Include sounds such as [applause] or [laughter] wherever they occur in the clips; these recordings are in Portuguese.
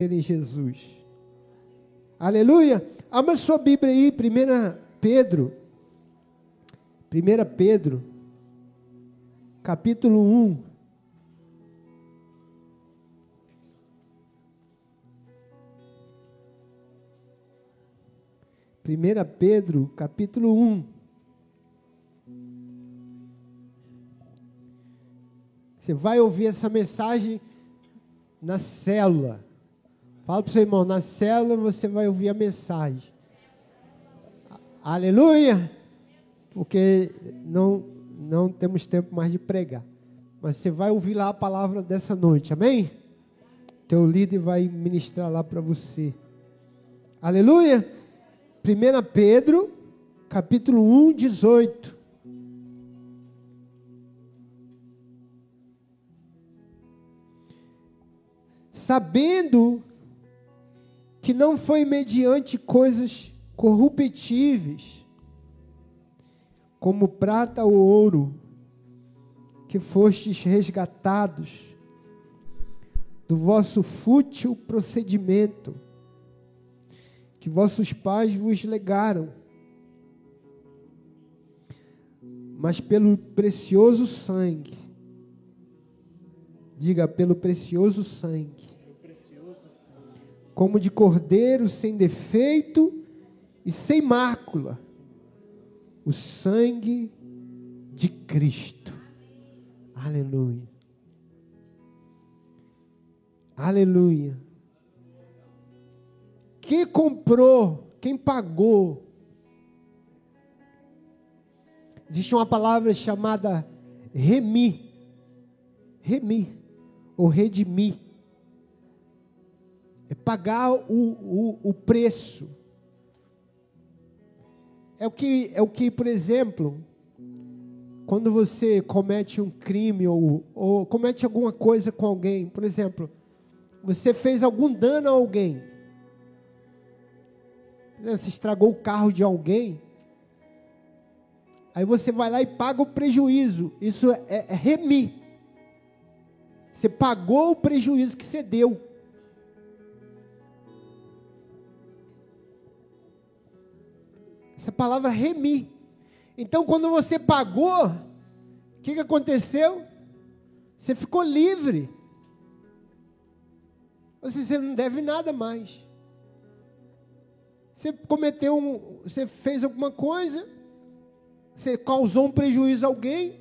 em Jesus. Aleluia! Abra sua Bíblia aí, 1 Pedro. 1 Pedro, capítulo 1. Primeira Pedro, capítulo 1. Você vai ouvir essa mensagem na célula. Fala para o seu irmão, na célula você vai ouvir a mensagem. Aleluia! Porque não, não temos tempo mais de pregar. Mas você vai ouvir lá a palavra dessa noite, amém? Teu líder vai ministrar lá para você. Aleluia! 1 Pedro, capítulo 1, 18. Sabendo que não foi mediante coisas corruptíveis, como prata ou ouro, que fostes resgatados do vosso fútil procedimento, que vossos pais vos legaram, mas pelo precioso sangue, diga, pelo precioso sangue como de cordeiro sem defeito e sem mácula, o sangue de Cristo. Aleluia. Aleluia. Quem comprou, quem pagou. Existe uma palavra chamada remi. Remi, ou redimir é pagar o, o, o preço. É o que, é o que, por exemplo, quando você comete um crime ou, ou comete alguma coisa com alguém, por exemplo, você fez algum dano a alguém, você estragou o carro de alguém, aí você vai lá e paga o prejuízo, isso é, é remir. Você pagou o prejuízo que você deu. Essa palavra remir. Então, quando você pagou, o que, que aconteceu? Você ficou livre. Você não deve nada mais. Você cometeu um, você fez alguma coisa, você causou um prejuízo a alguém,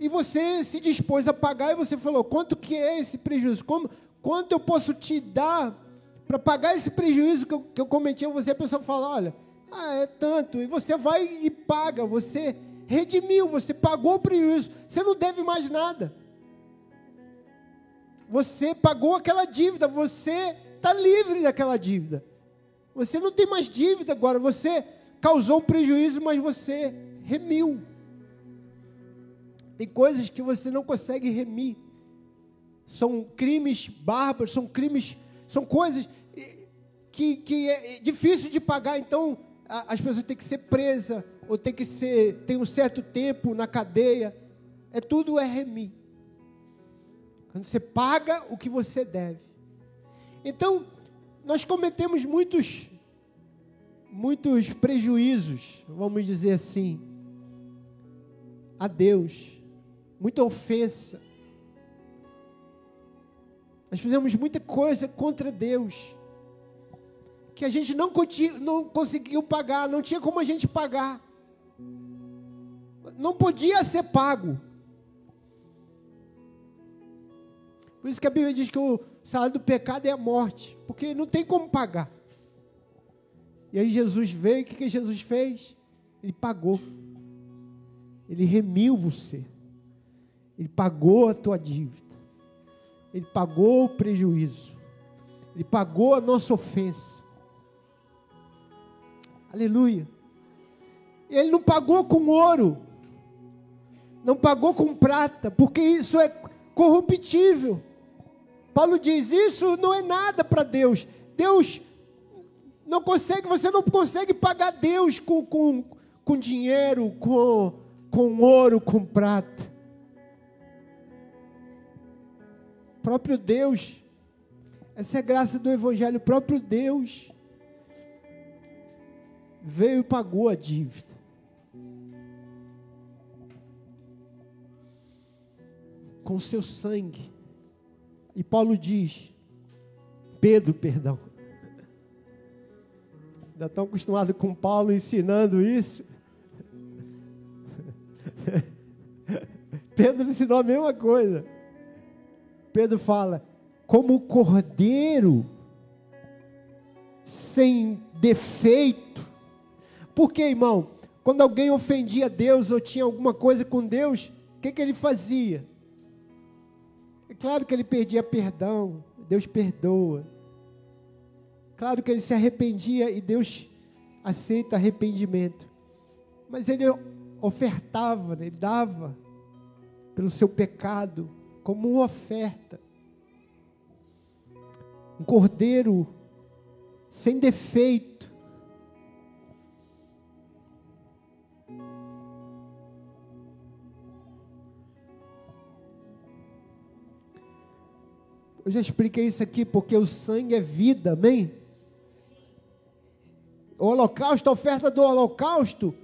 e você se dispôs a pagar e você falou: quanto que é esse prejuízo? Como, quanto eu posso te dar para pagar esse prejuízo que eu, que eu cometi a você, a pessoa fala: olha, ah, é tanto. E você vai e paga, você redimiu, você pagou o prejuízo, você não deve mais nada. Você pagou aquela dívida, você está livre daquela dívida. Você não tem mais dívida agora, você causou um prejuízo, mas você remiu. Tem coisas que você não consegue remir. São crimes bárbaros, são crimes, são coisas que, que é difícil de pagar, então as pessoas têm que ser presas, ou tem que ser, tem um certo tempo na cadeia. É tudo remir. Quando você paga o que você deve. Então, nós cometemos muitos muitos prejuízos, vamos dizer assim, a Deus, muita ofensa. Nós fizemos muita coisa contra Deus que a gente não, não conseguiu pagar, não tinha como a gente pagar. Não podia ser pago. Por isso que a Bíblia diz que o salário do pecado é a morte, porque não tem como pagar. E aí Jesus veio, o que, que Jesus fez? Ele pagou. Ele remiu você. Ele pagou a tua dívida. Ele pagou o prejuízo. Ele pagou a nossa ofensa. Aleluia. Ele não pagou com ouro, não pagou com prata, porque isso é corruptível. Paulo diz: Isso não é nada para Deus. Deus não consegue, você não consegue pagar Deus com, com, com dinheiro, com, com ouro, com prata. Próprio Deus Essa é a graça do Evangelho. O próprio Deus veio e pagou a dívida. Com seu sangue. E Paulo diz, Pedro, perdão. Ainda estão acostumados com Paulo ensinando isso. [laughs] Pedro ensinou a mesma coisa. Pedro fala: como cordeiro sem defeito. Porque, irmão, quando alguém ofendia Deus ou tinha alguma coisa com Deus, o que, que ele fazia? É claro que ele perdia perdão, Deus perdoa. Claro que ele se arrependia e Deus aceita arrependimento. Mas ele ofertava, né? ele dava pelo seu pecado como uma oferta. Um cordeiro sem defeito. Eu já expliquei isso aqui porque o sangue é vida, amém? O holocausto, a oferta do holocausto,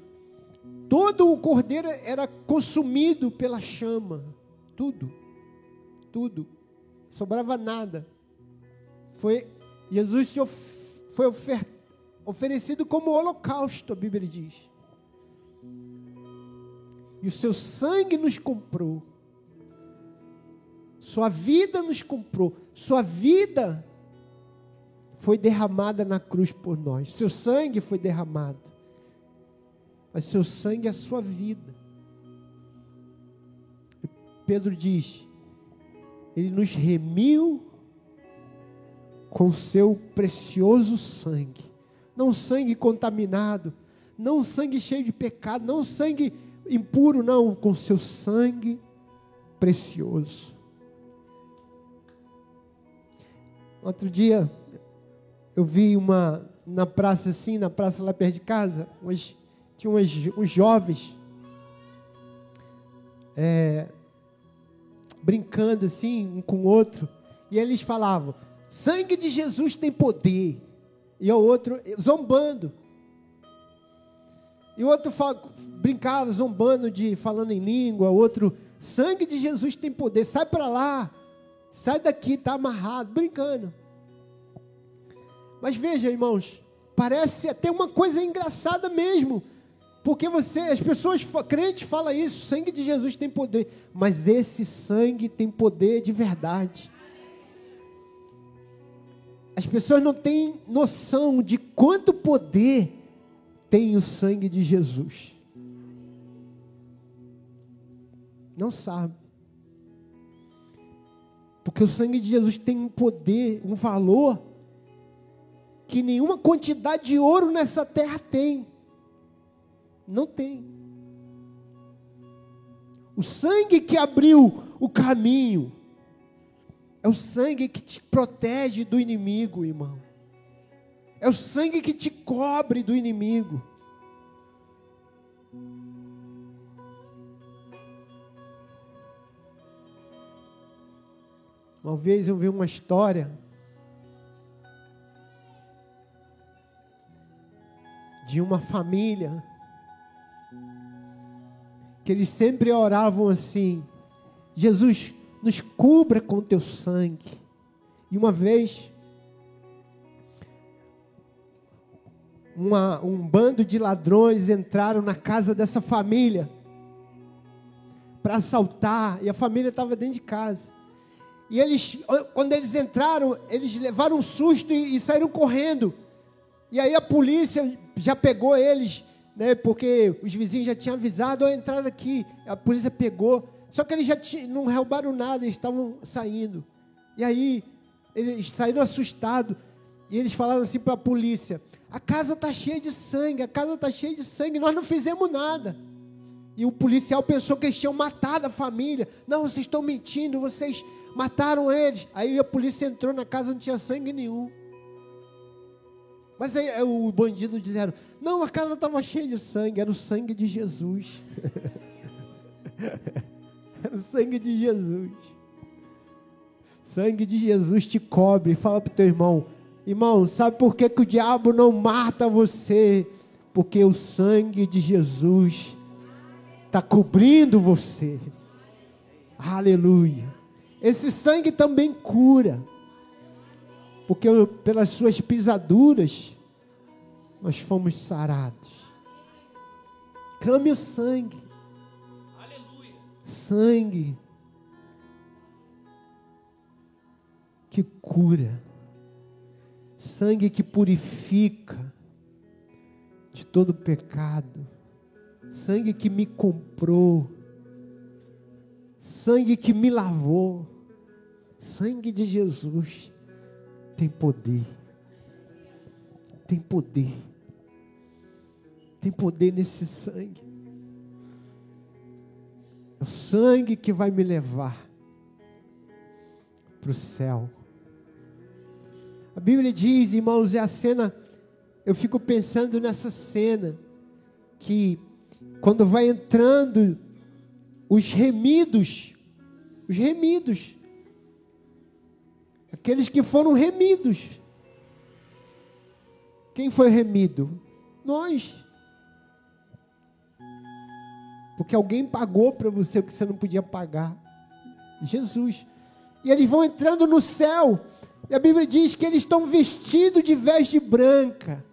todo o cordeiro era consumido pela chama, tudo, tudo, sobrava nada. Foi Jesus foi ofer, oferecido como holocausto, a Bíblia diz. E o seu sangue nos comprou. Sua vida nos comprou. Sua vida foi derramada na cruz por nós. Seu sangue foi derramado. Mas seu sangue é a sua vida. Pedro diz: Ele nos remiu com seu precioso sangue. Não sangue contaminado, não sangue cheio de pecado, não sangue impuro, não, com seu sangue precioso. Outro dia, eu vi uma, na praça assim, na praça lá perto de casa, umas, tinha umas, uns jovens é, brincando assim, um com o outro, e eles falavam: sangue de Jesus tem poder. E o outro zombando. E o outro brincava, zombando de falando em língua, o outro, sangue de Jesus tem poder, sai para lá. Sai daqui, está amarrado, brincando. Mas veja, irmãos, parece até uma coisa engraçada mesmo. Porque você, as pessoas crentes falam isso, sangue de Jesus tem poder, mas esse sangue tem poder de verdade. As pessoas não têm noção de quanto poder tem o sangue de Jesus. Não sabe. Porque o sangue de Jesus tem um poder, um valor que nenhuma quantidade de ouro nessa terra tem. Não tem. O sangue que abriu o caminho é o sangue que te protege do inimigo, irmão. É o sangue que te cobre do inimigo. Uma vez eu vi uma história de uma família que eles sempre oravam assim: Jesus, nos cubra com teu sangue. E uma vez, uma, um bando de ladrões entraram na casa dessa família para assaltar, e a família estava dentro de casa. E eles, quando eles entraram, eles levaram um susto e, e saíram correndo. E aí a polícia já pegou eles, né? Porque os vizinhos já tinham avisado, a entrar aqui. A polícia pegou. Só que eles já não roubaram nada, eles estavam saindo. E aí eles saíram assustados. E eles falaram assim para a polícia: a casa está cheia de sangue, a casa está cheia de sangue, nós não fizemos nada. E o policial pensou que eles tinham matado a família. Não, vocês estão mentindo, vocês mataram eles. Aí a polícia entrou na casa, não tinha sangue nenhum. Mas aí o bandido disseram: Não, a casa estava cheia de sangue, era o sangue de Jesus. [laughs] era o sangue de Jesus. Sangue de Jesus te cobre. Fala para o teu irmão, irmão, sabe por que, que o diabo não mata você? Porque o sangue de Jesus está cobrindo você. Aleluia. Esse sangue também cura. Porque pelas suas pisaduras nós fomos sarados. Clame o sangue. Aleluia. Sangue que cura. Sangue que purifica de todo pecado. Sangue que me comprou. Sangue que me lavou. Sangue de Jesus tem poder. Tem poder. Tem poder nesse sangue. É o sangue que vai me levar para o céu. A Bíblia diz, irmãos, é a cena. Eu fico pensando nessa cena que quando vai entrando os remidos, os remidos, aqueles que foram remidos. Quem foi remido? Nós. Porque alguém pagou para você o que você não podia pagar. Jesus. E eles vão entrando no céu. E a Bíblia diz que eles estão vestidos de veste branca.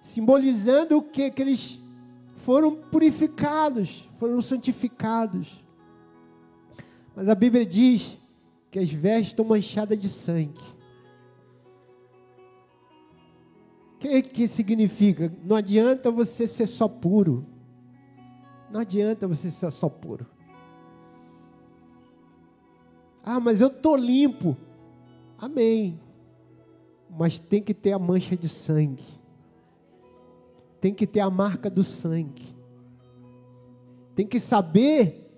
Simbolizando o que? Que eles foram purificados, foram santificados. Mas a Bíblia diz que as vestes estão manchadas de sangue. O que, que significa? Não adianta você ser só puro. Não adianta você ser só puro. Ah, mas eu estou limpo. Amém. Mas tem que ter a mancha de sangue. Tem que ter a marca do sangue. Tem que saber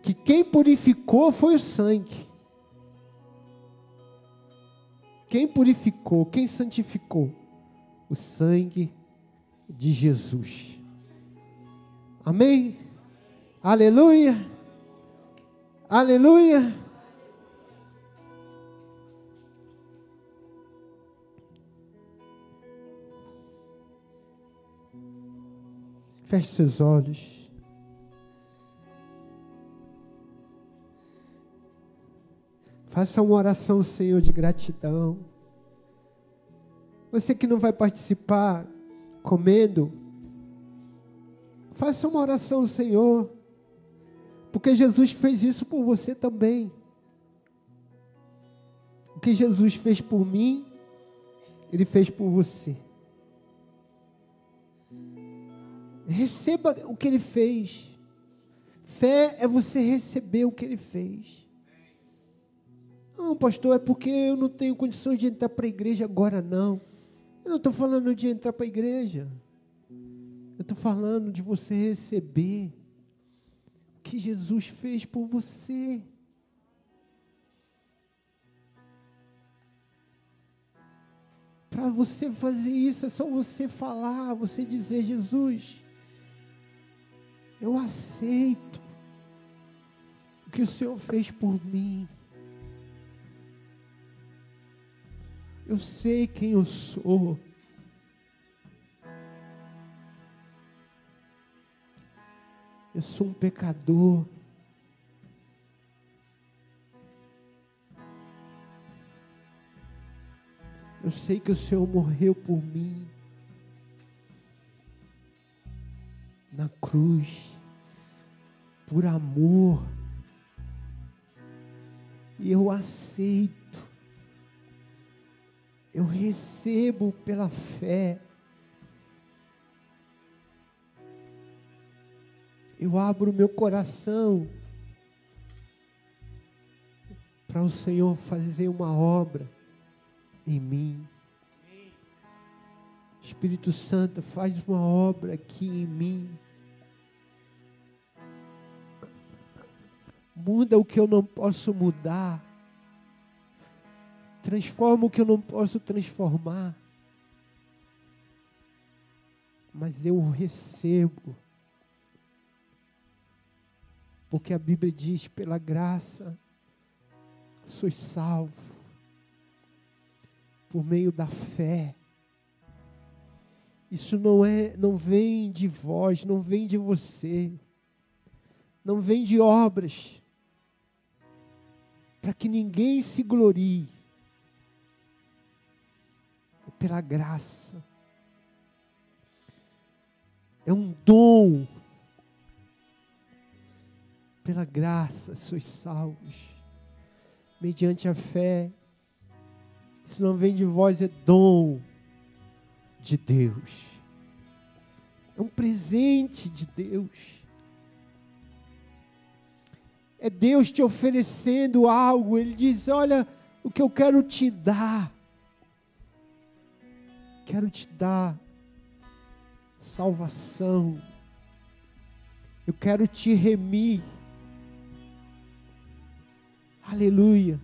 que quem purificou foi o sangue. Quem purificou, quem santificou? O sangue de Jesus. Amém? Aleluia. Aleluia. Feche seus olhos. Faça uma oração, Senhor, de gratidão. Você que não vai participar comendo, faça uma oração, Senhor, porque Jesus fez isso por você também. O que Jesus fez por mim, Ele fez por você. Receba o que Ele fez. Fé é você receber o que Ele fez. Não, pastor, é porque eu não tenho condições de entrar para a igreja agora, não. Eu não estou falando de entrar para a igreja. Eu estou falando de você receber o que Jesus fez por você. Para você fazer isso, é só você falar, você dizer: Jesus, eu aceito o que o Senhor fez por mim. Eu sei quem eu sou. Eu sou um pecador. Eu sei que o Senhor morreu por mim na cruz, por amor, e eu aceito eu recebo pela fé. Eu abro meu coração para o Senhor fazer uma obra em mim. Espírito Santo, faz uma obra aqui em mim. Muda o que eu não posso mudar. Transforma o que eu não posso transformar. Mas eu recebo. Porque a Bíblia diz: pela graça sois salvo, por meio da fé. Isso não é, não vem de vós, não vem de você, não vem de obras, para que ninguém se glorie, é pela graça. É um dom. Pela graça sois salvos, mediante a fé. Isso não vem de vós, é dom de Deus. É um presente de Deus. É Deus te oferecendo algo. Ele diz: Olha, o que eu quero te dar. Quero te dar salvação. Eu quero te remir. Aleluia.